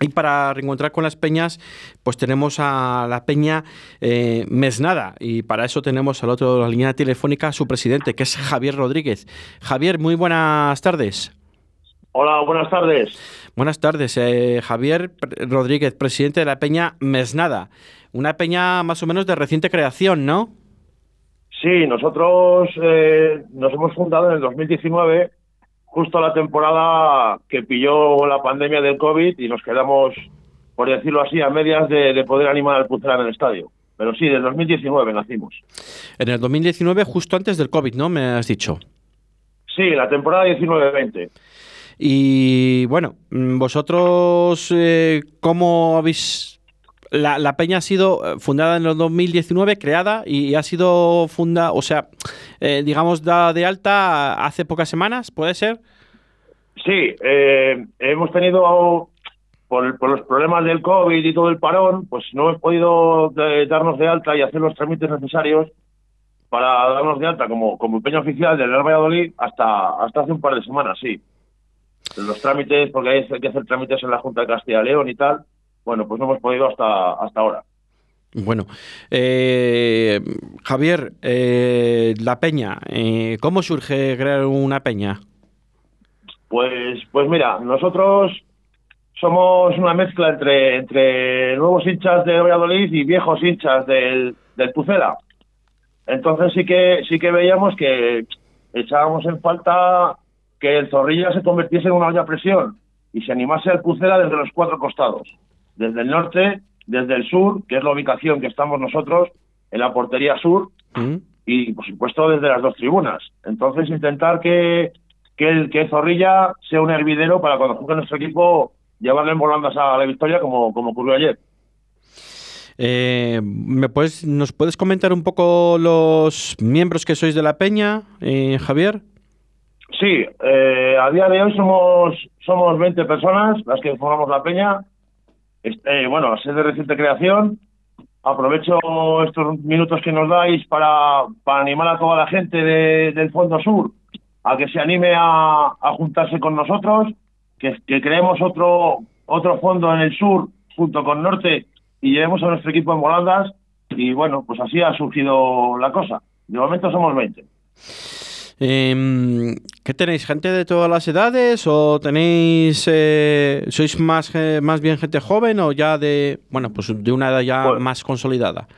Y para reencontrar con las peñas, pues tenemos a la peña eh, Mesnada. Y para eso tenemos al otro de la línea telefónica su presidente, que es Javier Rodríguez. Javier, muy buenas tardes. Hola, buenas tardes. Buenas tardes, eh, Javier Rodríguez, presidente de la peña Mesnada. Una peña más o menos de reciente creación, ¿no? Sí, nosotros eh, nos hemos fundado en el 2019 justo la temporada que pilló la pandemia del COVID y nos quedamos, por decirlo así, a medias de, poder animar al Pucela en el estadio. Pero sí, del 2019 nacimos. En el 2019, justo antes del COVID, ¿no? Me has dicho. Sí, la temporada 19-20. Y bueno, mm, vosotros, eh, ¿cómo habéis la, peña ha sido eh, fundada en el 2019, creada y ha sido funda, o sea, eh, digamos, dada de alta hace pocas semanas, ¿puede ser? Sí, eh, hemos tenido, por, los problemas del COVID y todo el parón, pues no hemos podido darnos de alta y hacer los trámites necesarios para darnos de alta como, como peña oficial del Real Valladolid hasta, hasta hace un par de semanas, sí. Los trámites, porque hay que hacer trámites en la Junta de Castilla y León y tal, bueno, pues no hemos podido hasta, hasta ahora. Bueno, eh, Javier, eh, la peña, eh, ¿cómo surge crear una peña? Pues, pues mira, nosotros somos una mezcla entre, entre nuevos hinchas de Valladolid y viejos hinchas del, del Pucela. Entonces sí que sí que veíamos que echábamos en falta que el Zorrilla se convirtiese en una olla a presión y se animase al Pucela desde los cuatro costados desde el norte, desde el sur, que es la ubicación que estamos nosotros, en la portería sur, mm. y por supuesto desde las dos tribunas. Entonces intentar que, que, el, que Zorrilla sea un hervidero para cuando juegue nuestro equipo llevarle en volandas a la victoria como, como ocurrió ayer. Eh, ¿me puedes, ¿Nos puedes comentar un poco los miembros que sois de la Peña, eh, Javier? Sí, eh, a día de hoy somos, somos 20 personas las que formamos la Peña. Este, bueno, ser de reciente creación. Aprovecho estos minutos que nos dais para, animar a toda la gente del Fondo Sur a que se anime a, juntarse con nosotros, que, creemos otro, otro fondo en el sur junto con Norte y llevemos a nuestro equipo en volandas y bueno, pues así ha surgido la cosa. De momento somos 20. Eh, ¿Qué tenéis? ¿Gente de todas las edades o tenéis, eh, sois más, más bien gente joven o ya de, bueno, pues de una edad ya pues más consolidada?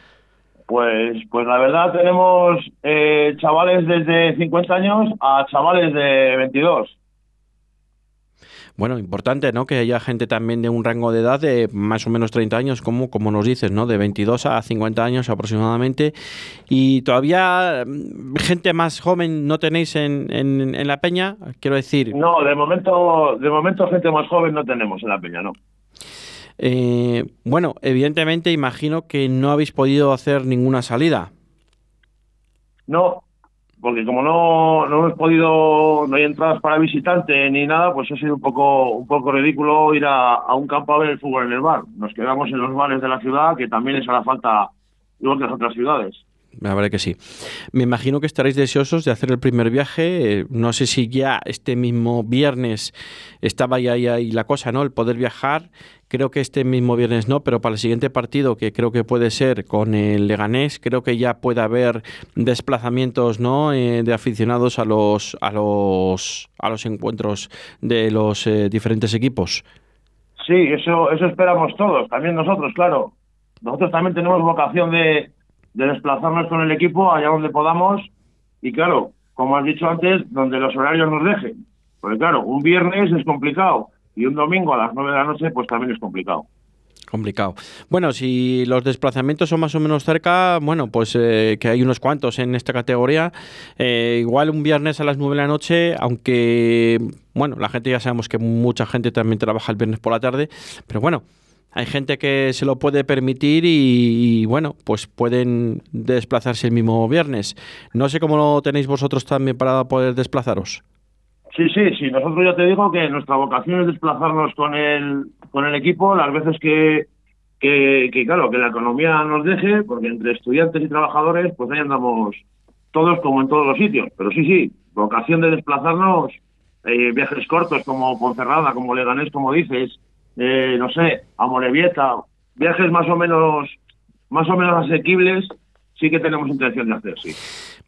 Pues, pues la verdad tenemos eh, chavales desde 50 años a chavales de 22 bueno, importante, ¿no? Que haya gente también de un rango de edad de más o menos 30 años, como, como nos dices, ¿no? De 22 a 50 años aproximadamente. Y todavía mm, gente más joven no tenéis en, en, la peña, quiero decir. No, de momento, de momento gente más joven no tenemos en la peña, no. Eh, bueno, evidentemente imagino que no habéis podido hacer ninguna salida. No, porque como no, no hemos podido, no hay entradas para visitante ni nada, pues ha sido un poco, un poco ridículo ir a, un campo a ver el fútbol en el bar. Nos quedamos en los bares de la ciudad, que también les hará falta igual que las otras ciudades. La que sí. Me imagino que estaréis deseosos de hacer el primer viaje. No sé si ya este mismo viernes estaba ya ahí la cosa, ¿no? El poder viajar. Creo que este mismo viernes no, pero para el siguiente partido, que creo que puede ser con el Leganés, creo que ya puede haber desplazamientos, ¿no? Eh, de aficionados a los a los a los encuentros de los eh, diferentes equipos. Sí, eso eso esperamos todos, también nosotros, claro. Nosotros también tenemos vocación de de desplazarnos con el equipo allá donde podamos y claro, como has dicho antes, donde los horarios nos dejen. Porque claro, un viernes es complicado y un domingo a las nueve de la noche pues también es complicado. Complicado. Bueno, si los desplazamientos son más o menos cerca, bueno, pues eh, que hay unos cuantos en esta categoría. Eh, igual un viernes a las nueve de la noche, aunque, bueno, la gente ya sabemos que mucha gente también trabaja el viernes por la tarde, pero bueno, hay gente que se lo puede permitir y, bueno, pues pueden desplazarse el mismo viernes. No sé cómo lo tenéis vosotros también para poder desplazaros. Sí, sí, sí. Nosotros ya te digo que nuestra vocación es desplazarnos con el, con el equipo las veces que, que, claro, que la economía nos deje, porque entre estudiantes y trabajadores, pues ahí andamos todos como en todos los sitios. Pero sí, sí, vocación de desplazarnos, eh, viajes cortos como Ponferrada, como Leganés, como dices, eh, no sé, a Morevieta, viajes más o menos más o menos asequibles, sí que tenemos intención de hacer, sí.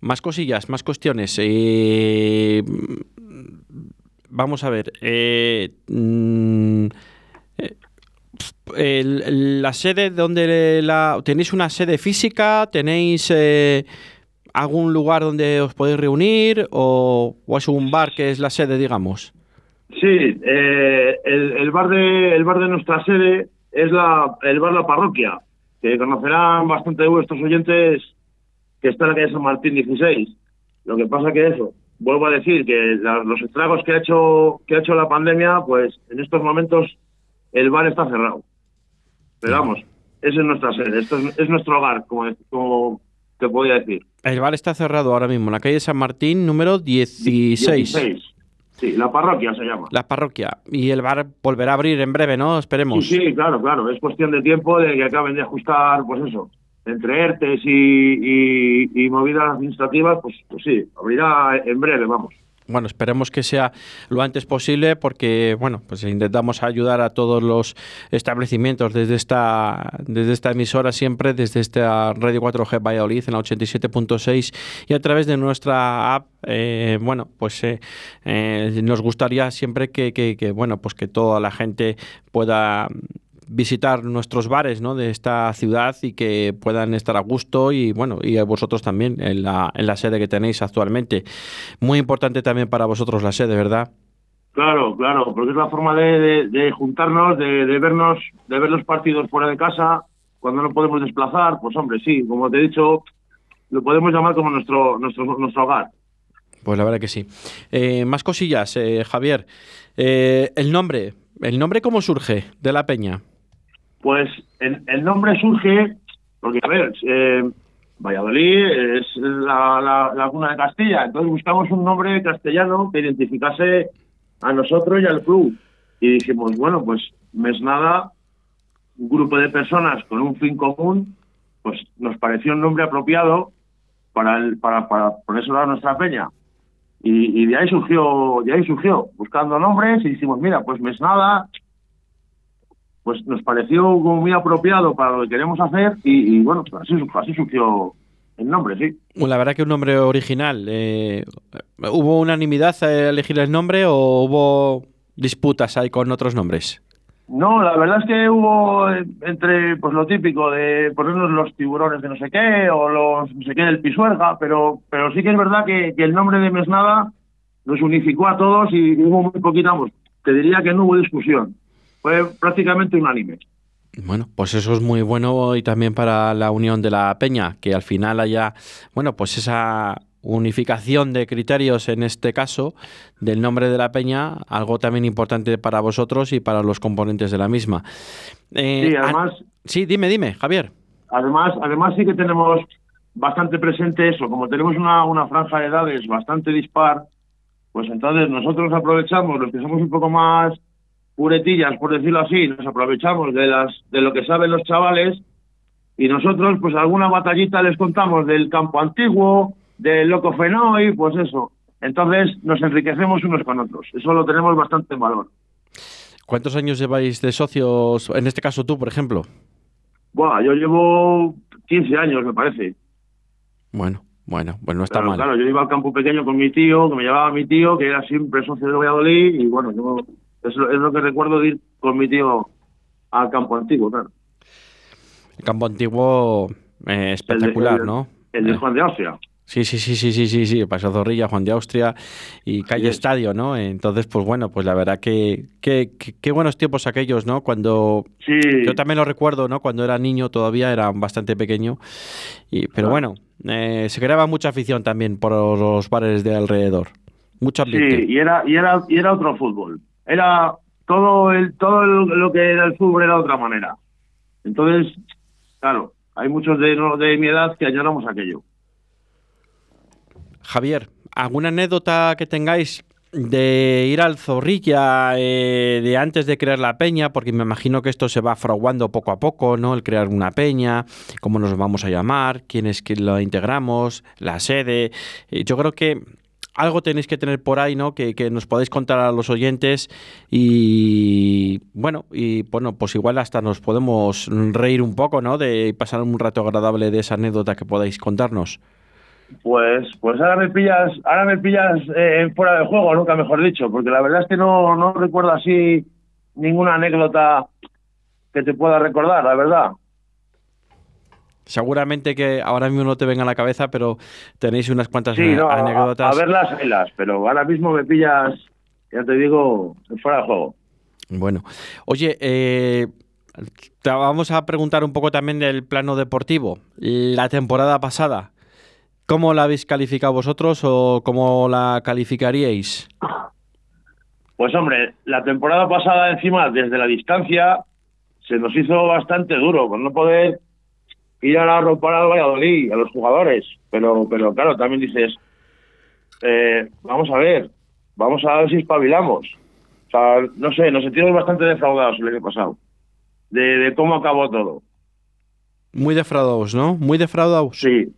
Más cosillas, más cuestiones. Eh, vamos a ver. Eh, mm, la sede donde la tenéis una sede física, tenéis algún lugar donde os podéis reunir o, es un bar que es la sede, digamos. Sí, el, bar de el bar de nuestra sede es la el bar La Parroquia que conocerán bastante de vuestros oyentes que está en la calle San Martín 16. Lo que pasa que eso, vuelvo a decir que los estragos que ha hecho que ha hecho la pandemia, pues en estos momentos el bar está cerrado. Pero vamos, esa es nuestra sede, esto es, nuestro hogar, como, como te podía decir. El bar está cerrado ahora mismo, en la calle San Martín número 16. 16. Sí, la parroquia se llama. La parroquia. Y el bar volverá a abrir en breve, ¿no? Esperemos. Sí, sí, claro, claro. Es cuestión de tiempo de que acaben de ajustar, pues eso, entre ERTES y, y, movidas administrativas, pues, pues sí, abrirá en breve, vamos bueno, esperemos que sea lo antes posible porque, bueno, pues intentamos ayudar a todos los establecimientos desde esta, desde esta emisora siempre, desde esta Radio 4G Valladolid en la 87.6 y a través de nuestra app, eh, bueno, pues eh, eh, nos gustaría siempre que, que, bueno, pues que toda la gente pueda visitar nuestros bares ¿no? de esta ciudad y que puedan estar a gusto y bueno y vosotros también en la, en la sede que tenéis actualmente. Muy importante también para vosotros la sede, ¿verdad? Claro, claro, porque es la forma de, de, juntarnos, de, de, vernos, de ver los partidos fuera de casa, cuando no podemos desplazar, pues hombre, sí, como te he dicho, lo podemos llamar como nuestro, nuestro, nuestro hogar. Pues la verdad que sí. Eh, más cosillas, eh, Javier. Eh, el nombre, ¿el nombre cómo surge de la peña? Pues el, nombre surge porque, a ver, eh, Valladolid es la, la, cuna de Castilla, entonces buscamos un nombre castellano que identificase a nosotros y al club. Y dijimos, bueno, pues Mesnada, un grupo de personas con un fin común, pues nos pareció un nombre apropiado para el, para, nuestra peña. Y, y, de ahí surgió, de ahí surgió, buscando nombres y dijimos, mira, pues Mesnada pues nos pareció como muy apropiado para lo que queremos hacer y, bueno, pues así, así surgió el nombre, sí. La verdad que un nombre original. Eh, ¿Hubo unanimidad a elegir el nombre o hubo disputas ahí con otros nombres? No, la verdad es que hubo eh, entre pues lo típico de ponernos los tiburones de no sé qué o los no sé qué del pisuerga, pero pero sí que es verdad que, el nombre de Mesnada nos unificó a todos y hubo muy poquita, pues, te diría que no hubo discusión fue prácticamente unánime. Bueno, pues eso es muy bueno y también para la unión de la peña, que al final haya, bueno, pues esa unificación de criterios en este caso del nombre de la peña, algo también importante para vosotros y para los componentes de la misma. Eh, sí, además. Sí, dime, dime, Javier. Además, además sí que tenemos bastante presente eso, como tenemos una, una franja de edades bastante dispar, pues entonces nosotros aprovechamos los que somos un poco más puretillas, por decirlo así, nos aprovechamos de las de lo que saben los chavales y nosotros pues alguna batallita les contamos del campo antiguo, del loco fenoy, pues eso. Entonces nos enriquecemos unos con otros. Eso lo tenemos bastante en valor. ¿Cuántos años lleváis de socios, en este caso tú, por ejemplo? Buah, yo llevo 15 años, me parece. Bueno, bueno, pues no está mal. Claro, yo iba al campo pequeño con mi tío, que me llevaba mi tío, que era siempre socio de Valladolid, y bueno, yo es lo, que recuerdo de ir con mi tío al campo antiguo, claro. El campo antiguo eh, espectacular, ¿no? El de eh. Juan de Austria. Sí, sí, sí, sí, sí, sí, sí, Paso Zorrilla, Juan de Austria y calle Estadio, ¿no? Entonces, pues bueno, pues la verdad que qué buenos tiempos aquellos, ¿no? Cuando sí. yo también lo recuerdo, ¿no? Cuando era niño todavía era bastante pequeño, y pero bueno, eh, se creaba mucha afición también por los bares de alrededor, mucha ambiente. Sí, y era y era y era otro fútbol era todo el todo lo que era el fútbol era de otra manera. Entonces, claro, hay muchos de, de mi edad que añoramos aquello. Javier, ¿alguna anécdota que tengáis de ir al Zorrilla eh, de antes de crear la peña, porque me imagino que esto se va fraguando poco a poco, ¿no? El crear una peña, cómo nos vamos a llamar, quién es que lo integramos, la sede. Eh, yo creo que algo tenéis que tener por ahí, ¿no? Que, nos podáis contar a los oyentes y bueno, y bueno, pues igual hasta nos podemos reír un poco, ¿no? De pasar un rato agradable de esa anécdota que podáis contarnos. Pues, pues ahora me pillas, ahora me pillas eh, fuera de juego, nunca mejor dicho, porque la verdad es que no, no recuerdo así ninguna anécdota que te pueda recordar, la verdad. Seguramente que ahora mismo no te venga a la cabeza, pero tenéis unas cuantas anécdotas. A, ver las velas, pero ahora mismo me pillas, ya te digo, fuera de juego. Bueno, oye, eh, te vamos a preguntar un poco también del plano deportivo. La temporada pasada, ¿cómo la habéis calificado vosotros o cómo la calificaríais? Pues hombre, la temporada pasada encima, desde la distancia, se nos hizo bastante duro, por no poder ir a ropar al Valladolid, a los jugadores. Pero, pero claro, también dices, eh, vamos a ver, vamos a ver si espabilamos. O sea, no sé, nos sentimos bastante defraudados el año pasado, de, cómo acabó todo. Muy defraudados, ¿no? Muy defraudados. Sí,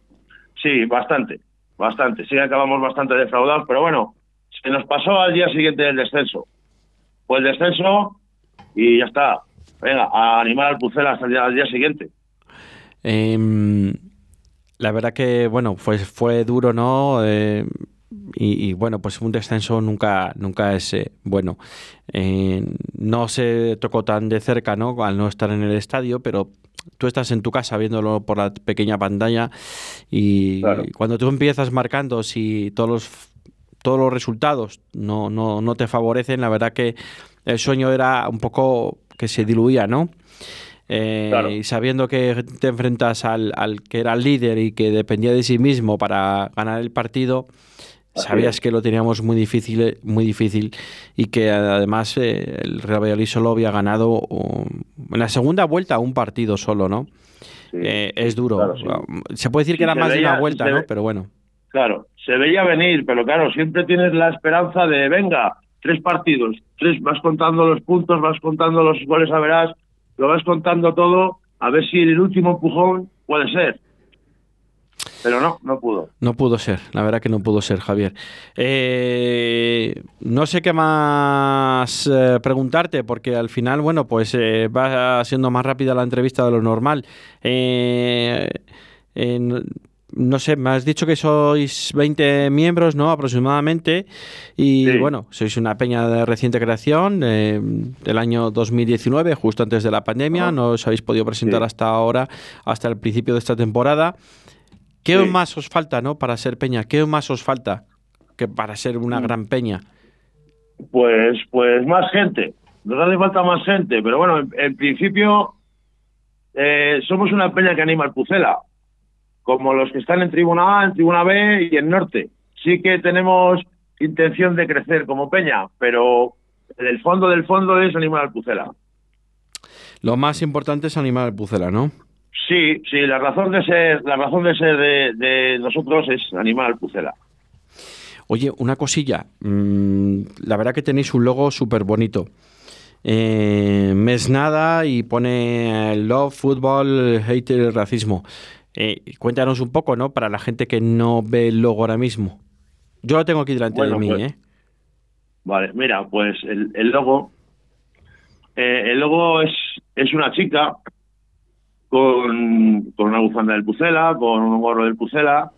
sí, bastante, bastante. Sí, acabamos bastante defraudados, pero bueno, se nos pasó al día siguiente del descenso. Pues el descenso y ya está. Venga, a animar al Pucela hasta el día, al día siguiente. Em, la verdad que, bueno, fue, fue duro, ¿no? Eh, y, bueno, pues un descenso nunca, nunca es eh, bueno. Eh, no se tocó tan de cerca, ¿no? Al no estar en el estadio, pero tú estás en tu casa viéndolo por la pequeña pantalla y cuando tú empiezas marcando si todos los todos los resultados no, no, no te favorecen, la verdad que el sueño era un poco que se diluía, ¿no? Eh, y sabiendo que te enfrentas al, que era el líder y que dependía de sí mismo para ganar el partido, sabías que lo teníamos muy difícil, muy difícil y que además eh, el Real Valladolid solo había ganado en la segunda vuelta un partido solo, ¿no? Eh, es duro. Se puede decir que era más de una vuelta, ¿no? Pero bueno. Claro, se veía venir, pero claro, siempre tienes la esperanza de, venga, tres partidos, tres, vas contando los puntos, vas contando los goles a verás, lo vas contando todo, a ver si el último empujón puede ser. Pero no, no pudo. No pudo ser, la verdad que no pudo ser, Javier. Eh, no sé qué más eh, preguntarte, porque al final, bueno, pues eh, va siendo más rápida la entrevista de lo normal. No sé, me has dicho que sois 20 miembros, ¿no? Aproximadamente. Y bueno, sois una peña de reciente creación eh, del año 2019, justo antes de la pandemia. No os habéis podido presentar hasta ahora, hasta el principio de esta temporada. ¿Qué más os falta, ¿no? Para ser peña. ¿Qué más os falta que para ser una mm. gran peña? Pues, pues más gente. Nos hace falta más gente, pero bueno, en, principio eh, somos una peña que anima al Pucela como los que están en Tribuna A, en Tribuna B y en Norte. Sí que tenemos intención de crecer como Peña, pero el fondo del fondo es animar al Pucela. Lo más importante es animar al Pucela, ¿no? Sí, sí, la razón de ser, la razón de ser de, nosotros es animar al Pucela. Oye, una cosilla. Mm, la verdad que tenéis un logo súper bonito. Eh, nada y pone Love, Fútbol, Hate y Racismo. Eh, cuéntanos un poco, ¿no? Para la gente que no ve el logo ahora mismo. Yo lo tengo aquí delante de mí, pues, ¿eh? Vale, mira, pues el, el logo, eh, el logo es, es una chica con, con una bufanda del Pucela, con un gorro del Pucela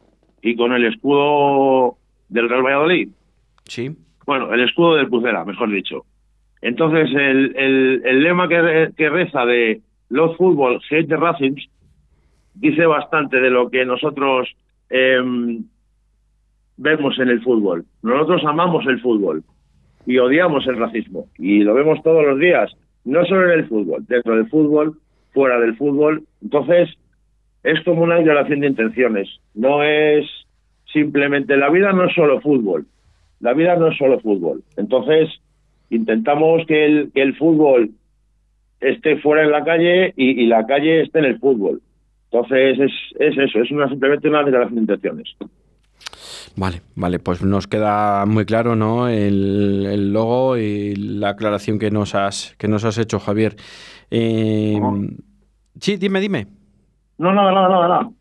y con el escudo del Real Valladolid. Sí. Bueno, el escudo del Pucela, mejor dicho. Entonces, el, el, el lema que, que reza de los fútbol, hate the Racing, dice bastante de lo que nosotros em, vemos en el fútbol. Nosotros amamos el fútbol y odiamos el racismo y lo vemos todos los días, no solo en el fútbol, dentro del fútbol, fuera del fútbol. Entonces, es como una violación de intenciones. No es simplemente, la vida no es solo fútbol, la vida no es solo fútbol. Entonces, intentamos que el, que el fútbol esté fuera en la calle y la calle esté en el fútbol. Entonces es, es eso, es una, simplemente una declaración de intenciones. Vale, vale, pues nos queda muy claro, ¿no? El, logo y la aclaración que nos has, que nos has hecho, Javier. Eh, sí, dime, dime. No, no, no, no.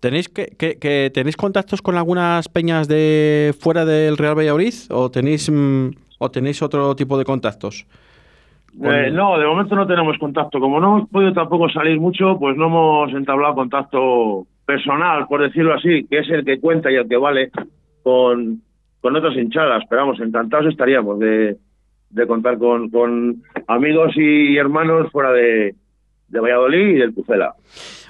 ¿Tenéis que, que, tenéis contactos con algunas peñas de fuera del Real Valladolid o tenéis mm, o tenéis otro tipo de contactos? Eh, no, de momento no tenemos contacto. Como no hemos podido tampoco salir mucho, pues no hemos entablado contacto personal, por decirlo así, que es el que cuenta y el que vale con, con otras hinchadas. Pero vamos, encantados estaríamos de, de contar con, con amigos y hermanos fuera de, de Valladolid y del Pucela.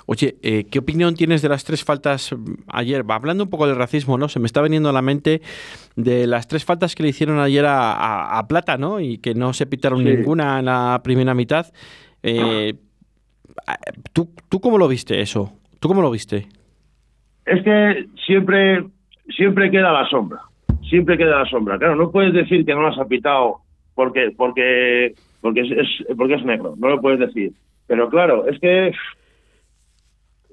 Oye, eh, ¿qué opinión tienes de las tres faltas mm, ayer? Hablando un poco del racismo, ¿no? Se me está veniendo a la mente de las tres faltas que le hicieron ayer a, Plata, ¿no? Y que no se pitaron ninguna en la primera mitad. Eh, ¿tú, ¿Tú cómo lo viste eso? ¿Tú cómo lo viste? Es que siempre, siempre queda la sombra. Siempre queda la sombra. Claro, no puedes decir que no las ha pitado porque, porque, porque, es, porque es negro. No lo puedes decir. Pero claro, es que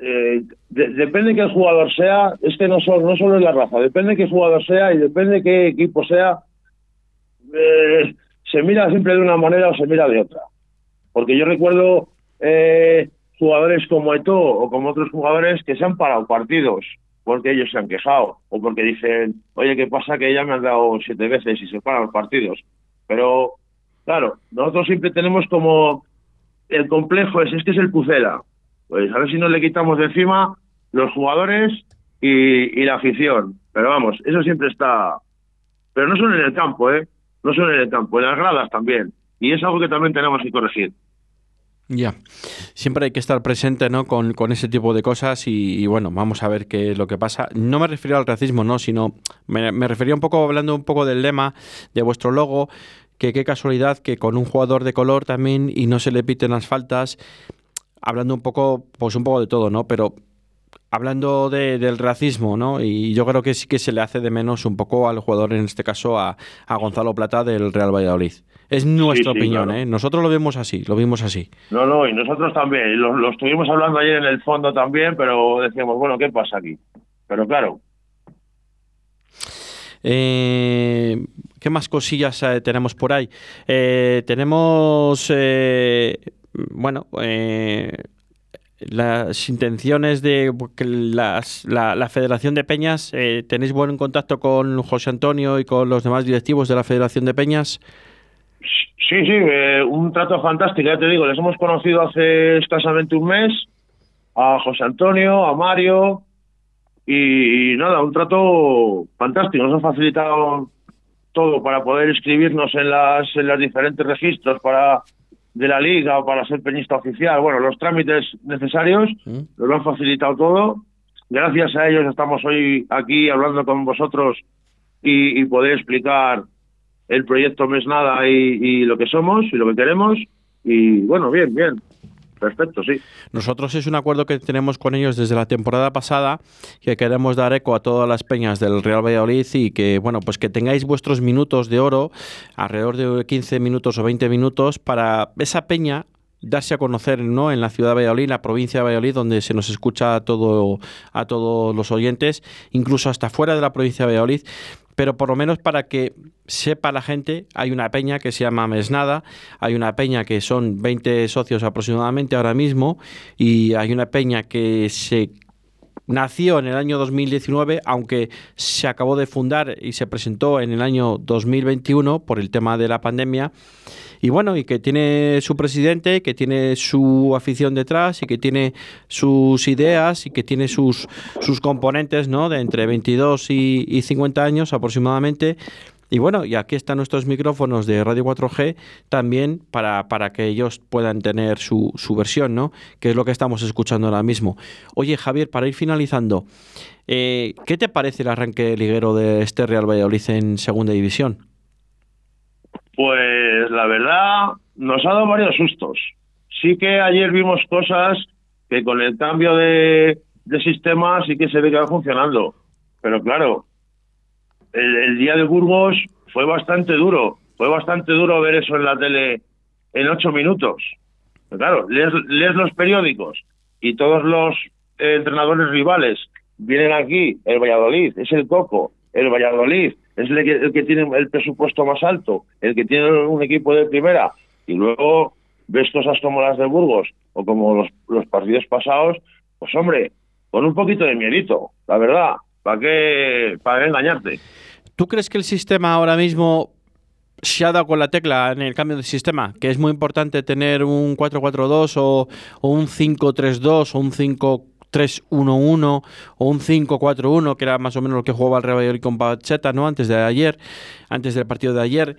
eh, depende de qué jugador sea, es que no solo, no solo es la raza, depende de qué jugador sea y depende de qué equipo sea, eh, se mira siempre de una manera o se mira de otra. Porque yo recuerdo eh, jugadores como Eto o como otros jugadores que se han parado partidos porque ellos se han quejado o porque dicen, oye, ¿qué pasa que ya me han dado siete veces y se paran los partidos? Pero, claro, nosotros siempre tenemos como el complejo, es, es que es el Pucela pues a ver si nos le quitamos de encima los jugadores y, la afición. Pero vamos, eso siempre está. Pero no solo en el campo, ¿eh? No solo en el campo, en las gradas también. Y es algo que también tenemos que corregir. Ya, siempre hay que estar presente ¿no? con, ese tipo de cosas y, bueno, vamos a ver qué es lo que pasa. No me refiero al racismo, no, sino me, me refería un poco, hablando un poco del lema de vuestro logo, que qué casualidad que con un jugador de color también y no se le piten las faltas hablando un poco, pues un poco de todo, ¿no? Pero hablando del racismo, ¿no? Y yo creo que sí que se le hace de menos un poco al jugador, en este caso a, Gonzalo Plata del Real Valladolid. Es nuestra opinión, ¿eh? Nosotros lo vemos así, lo vimos así. No, no, y nosotros también. Lo, lo, estuvimos hablando ayer en el fondo también, pero decíamos, bueno, ¿qué pasa aquí? Pero claro. Eh, ¿Qué más cosillas eh, tenemos por ahí? Eh, tenemos bueno, eh, las intenciones de las, la, Federación de Peñas, eh, ¿tenéis buen contacto con José Antonio y con los demás directivos de la Federación de Peñas? Sí, sí, eh, un trato fantástico, ya te digo, les hemos conocido hace escasamente un mes a José Antonio, a Mario y, nada, un trato fantástico, nos han facilitado todo para poder inscribirnos en las, en los diferentes registros, para de la liga o para ser peñista oficial. Bueno, los trámites necesarios mm. nos lo han facilitado todo. Gracias a ellos estamos hoy aquí hablando con vosotros y, poder explicar el proyecto Mesnada y, y lo que somos y lo que queremos. Y bueno, bien, bien. Perfecto, sí. Nosotros es un acuerdo que tenemos con ellos desde la temporada pasada que queremos dar eco a todas las peñas del Real Valladolid y que, bueno, pues que tengáis vuestros minutos de oro, alrededor de 15 minutos o 20 minutos, para esa peña darse a conocer ¿no? en la ciudad de Valladolid, la provincia de Valladolid, donde se nos escucha a, todo, a todos los oyentes, incluso hasta fuera de la provincia de Valladolid, pero por lo menos para que sepa la gente, hay una peña que se llama Mesnada, hay una peña que son 20 socios aproximadamente ahora mismo, y hay una peña que se nació en el año 2019, aunque se acabó de fundar y se presentó en el año 2021 por el tema de la pandemia y bueno, y que tiene su presidente, que tiene su afición detrás y que tiene sus ideas y que tiene sus, sus componentes, ¿no? De entre 22 y, y 50 años aproximadamente. Y bueno, y aquí están nuestros micrófonos de Radio 4G también para, para que ellos puedan tener su, su, versión, ¿no? Que es lo que estamos escuchando ahora mismo. Oye, Javier, para ir finalizando, eh, ¿qué te parece el arranque liguero de este Real Valladolid en Segunda División? Pues la verdad, nos ha dado varios sustos. Sí que ayer vimos cosas que con el cambio de, sistema sí que se ve que va funcionando. Pero claro, el, día de Burgos fue bastante duro. Fue bastante duro ver eso en la tele en ocho minutos. Claro, lees, lees los periódicos y todos los entrenadores rivales vienen aquí, el Valladolid, es el Coco, el Valladolid, es el que, tiene el presupuesto más alto, el que tiene un equipo de primera, y luego ves cosas como las de Burgos o como los, partidos pasados, pues hombre, con un poquito de miedito, la verdad. ¿Para qué, para engañarte? ¿Tú crees que el sistema ahora mismo se ha dado con la tecla en el cambio de sistema? Que es muy importante tener un 4-4-2 o, un 5-3-2 o un 5-3-1-1 o un 5-4-1, que era más o menos lo que jugaba el Real Valladolid con Pacheta, ¿no? Antes de ayer, antes del partido de ayer.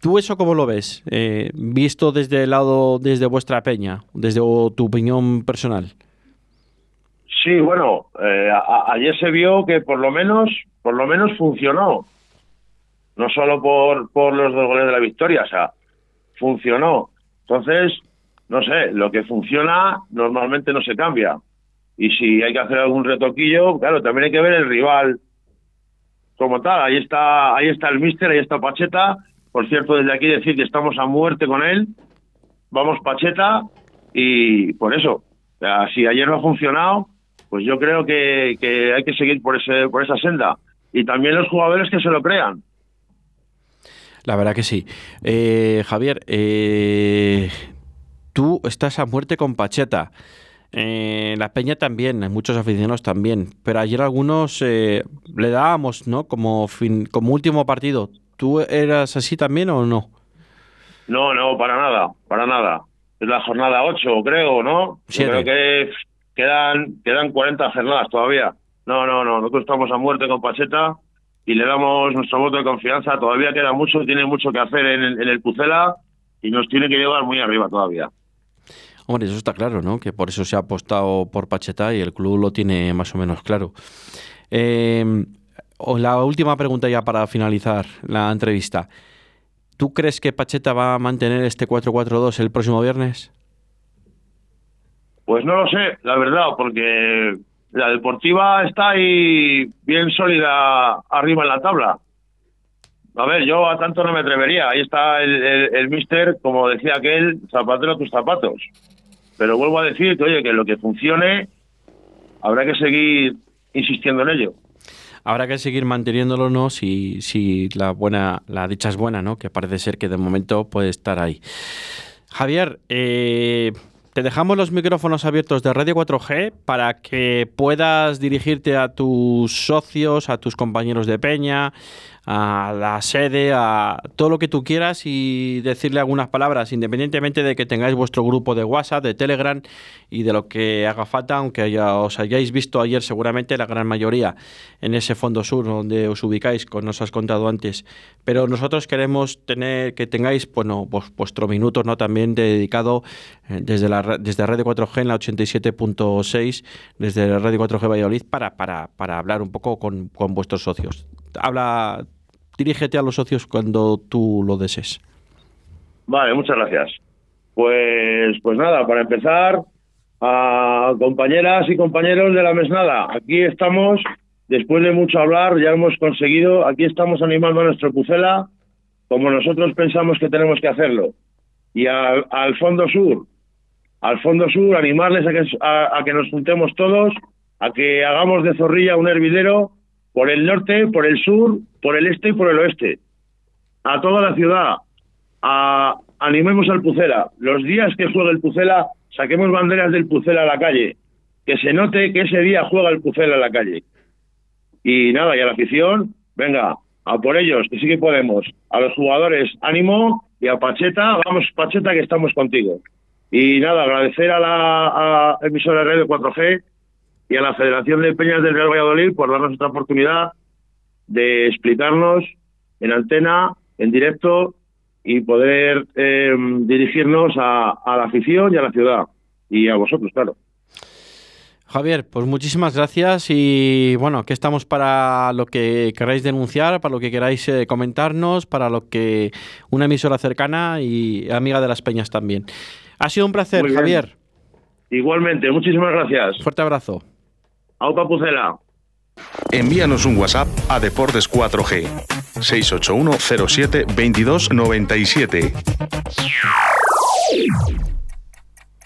¿Tú eso cómo lo ves? Eh, visto desde el lado, desde vuestra peña, desde tu opinión personal. Sí, bueno, eh, ayer se vio que por lo menos, por lo menos funcionó. No solo por, por los dos goles de la victoria, o sea, funcionó. Entonces, no sé, lo que funciona normalmente no se cambia. Y si hay que hacer algún retoquillo, claro, también hay que ver el rival como tal. Ahí está, ahí está el míster, ahí está Pacheta. Por cierto, desde aquí decir que estamos a muerte con él. Vamos Pacheta y por eso, si ayer no ha funcionado, pues yo creo que, hay que seguir por, ese, por esa senda. Y también los jugadores que se lo crean. La verdad que sí. Eh, Javier, eh, tú estás a muerte con Pacheta. Eh, la Peña también, muchos aficionados también. Pero ayer algunos le dábamos, ¿no? Como, fin, como último partido. ¿Tú eras así también o no? No, no, para nada, para nada. Es la jornada 8, creo, ¿no? Creo que quedan, quedan 40 jornadas todavía. No, no, no, nosotros estamos a muerte con Pacheta y le damos nuestro voto de confianza. Todavía queda mucho, tiene mucho que hacer en, en el Pucela y nos tiene que llevar muy arriba todavía. Hombre, eso está claro, ¿no? Que por eso se ha apostado por Pacheta y el club lo tiene más o menos claro. Eh, la última pregunta ya para finalizar la entrevista. ¿Tú crees que Pacheta va a mantener este 4-4-2 el próximo viernes? Pues no lo sé, la verdad, porque la deportiva está ahí bien sólida arriba en la tabla. A ver, yo a tanto no me atrevería. Ahí está el, mister, como decía aquel, zapatero tus zapatos. Pero vuelvo a decir que, oye, que lo que funcione, habrá que seguir insistiendo en ello. Habrá que seguir manteniéndolo, ¿no? Si, si la buena, la dicha es buena, ¿no? Que parece ser que de momento puede estar ahí. Javier, eh, te dejamos los micrófonos abiertos de Radio 4G para que puedas dirigirte a tus socios, a tus compañeros de peña, a la sede, a todo lo que tú quieras y decirle algunas palabras, independientemente de que tengáis vuestro grupo de WhatsApp, de Telegram y de lo que haga falta, aunque ya os hayáis visto ayer seguramente la gran mayoría en ese fondo sur donde os ubicáis, como nos has contado antes. Pero nosotros queremos tener que tengáis bueno, pues, vuestro minuto ¿no? también dedicado eh, desde la desde Radio 4G en la 87.6, desde Radio 4G Valladolid, para, para, para hablar un poco con, con vuestros socios. Habla dirígete a los socios cuando tú lo desees. Vale, muchas gracias. Pues, pues nada, para empezar, a compañeras y compañeros de la mesnada, aquí estamos, después de mucho hablar, ya hemos conseguido, aquí estamos animando a nuestro Pucela como nosotros pensamos que tenemos que hacerlo. Y al, Fondo Sur, al Fondo Sur, animarles a que, a que nos juntemos todos, a que hagamos de Zorrilla un hervidero por el norte, por el sur, por el este y por el oeste. A toda la ciudad, a, animemos al Pucela. Los días que juegue el Pucela, saquemos banderas del Pucela a la calle. Que se note que ese día juega el Pucela a la calle. Y nada, y a la afición, venga, a por ellos, que sí que podemos. A los jugadores, ánimo, y a Pacheta, vamos Pacheta, que estamos contigo. Y nada, agradecer a la emisora de Radio 4G y a la Federación de Peñas del Real Valladolid por darnos esta oportunidad de explicarnos en antena, en directo y poder eh, dirigirnos a, la afición y a la ciudad y a vosotros, claro. Javier, pues muchísimas gracias y bueno, aquí estamos para lo que queráis denunciar, para lo que queráis eh, comentarnos, para lo que una emisora cercana y amiga de las peñas también. Ha sido un placer, Javier. Igualmente, muchísimas gracias. Fuerte abrazo. Aupa Pucela. Envíanos un WhatsApp a Deportes 4G 681 07 22 97.